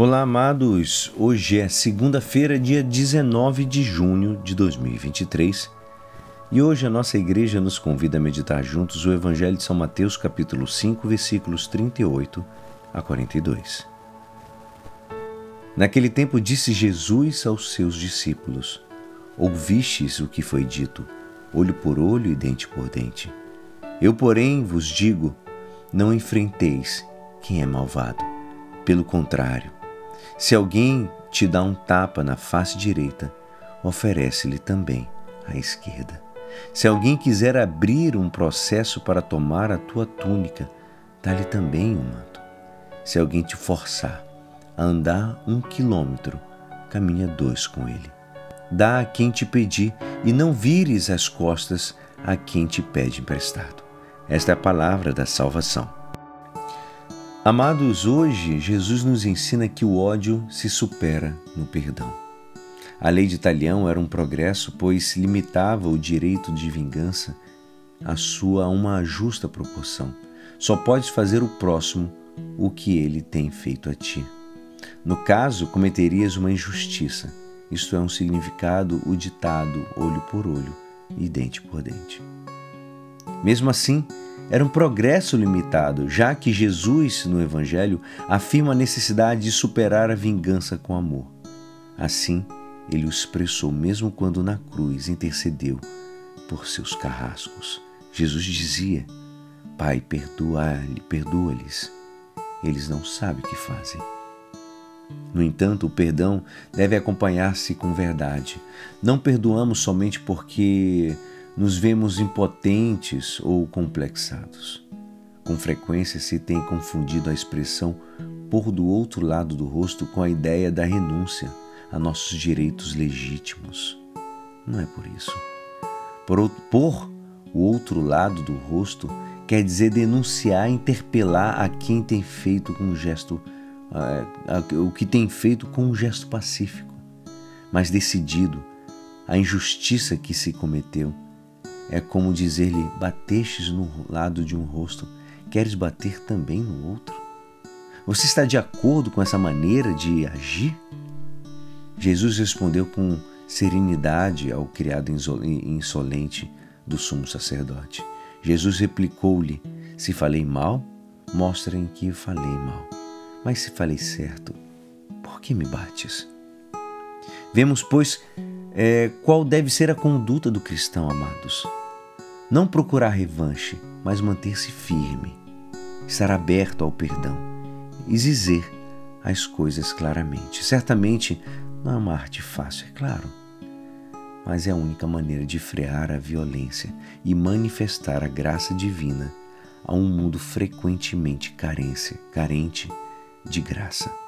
Olá, amados. Hoje é segunda-feira, dia 19 de junho de 2023, e hoje a nossa igreja nos convida a meditar juntos o Evangelho de São Mateus, capítulo 5, versículos 38 a 42. Naquele tempo disse Jesus aos seus discípulos: Ouvistes o que foi dito, olho por olho e dente por dente. Eu, porém, vos digo: não enfrenteis quem é malvado. Pelo contrário, se alguém te dá um tapa na face direita, oferece-lhe também a esquerda. Se alguém quiser abrir um processo para tomar a tua túnica, dá-lhe também um manto. Se alguém te forçar a andar um quilômetro, caminha dois com ele. Dá a quem te pedir e não vires as costas a quem te pede emprestado. Esta é a palavra da salvação. Amados, hoje Jesus nos ensina que o ódio se supera no perdão. A lei de Italião era um progresso, pois limitava o direito de vingança a sua uma justa proporção. Só podes fazer o próximo o que ele tem feito a ti. No caso, cometerias uma injustiça. Isto é um significado o ditado olho por olho e dente por dente. Mesmo assim, era um progresso limitado, já que Jesus, no Evangelho, afirma a necessidade de superar a vingança com amor. Assim, ele o expressou mesmo quando na cruz intercedeu por seus carrascos. Jesus dizia: Pai, perdoa-lhe, perdoa-lhes. Eles não sabem o que fazem. No entanto, o perdão deve acompanhar-se com verdade. Não perdoamos somente porque nos vemos impotentes ou complexados. Com frequência se tem confundido a expressão por do outro lado do rosto com a ideia da renúncia a nossos direitos legítimos. Não é por isso. Por, por o outro lado do rosto quer dizer denunciar, interpelar a quem tem feito com um gesto o que tem feito com um gesto pacífico, mas decidido, a injustiça que se cometeu. É como dizer-lhe: batestes no lado de um rosto, queres bater também no outro? Você está de acordo com essa maneira de agir? Jesus respondeu com serenidade ao criado insolente do sumo sacerdote. Jesus replicou-lhe: Se falei mal, mostrem que falei mal. Mas se falei certo, por que me bates? Vemos, pois, é, qual deve ser a conduta do cristão, amados. Não procurar revanche, mas manter-se firme, estar aberto ao perdão e dizer as coisas claramente. Certamente não é uma arte fácil, é claro, mas é a única maneira de frear a violência e manifestar a graça divina a um mundo frequentemente carência, carente de graça.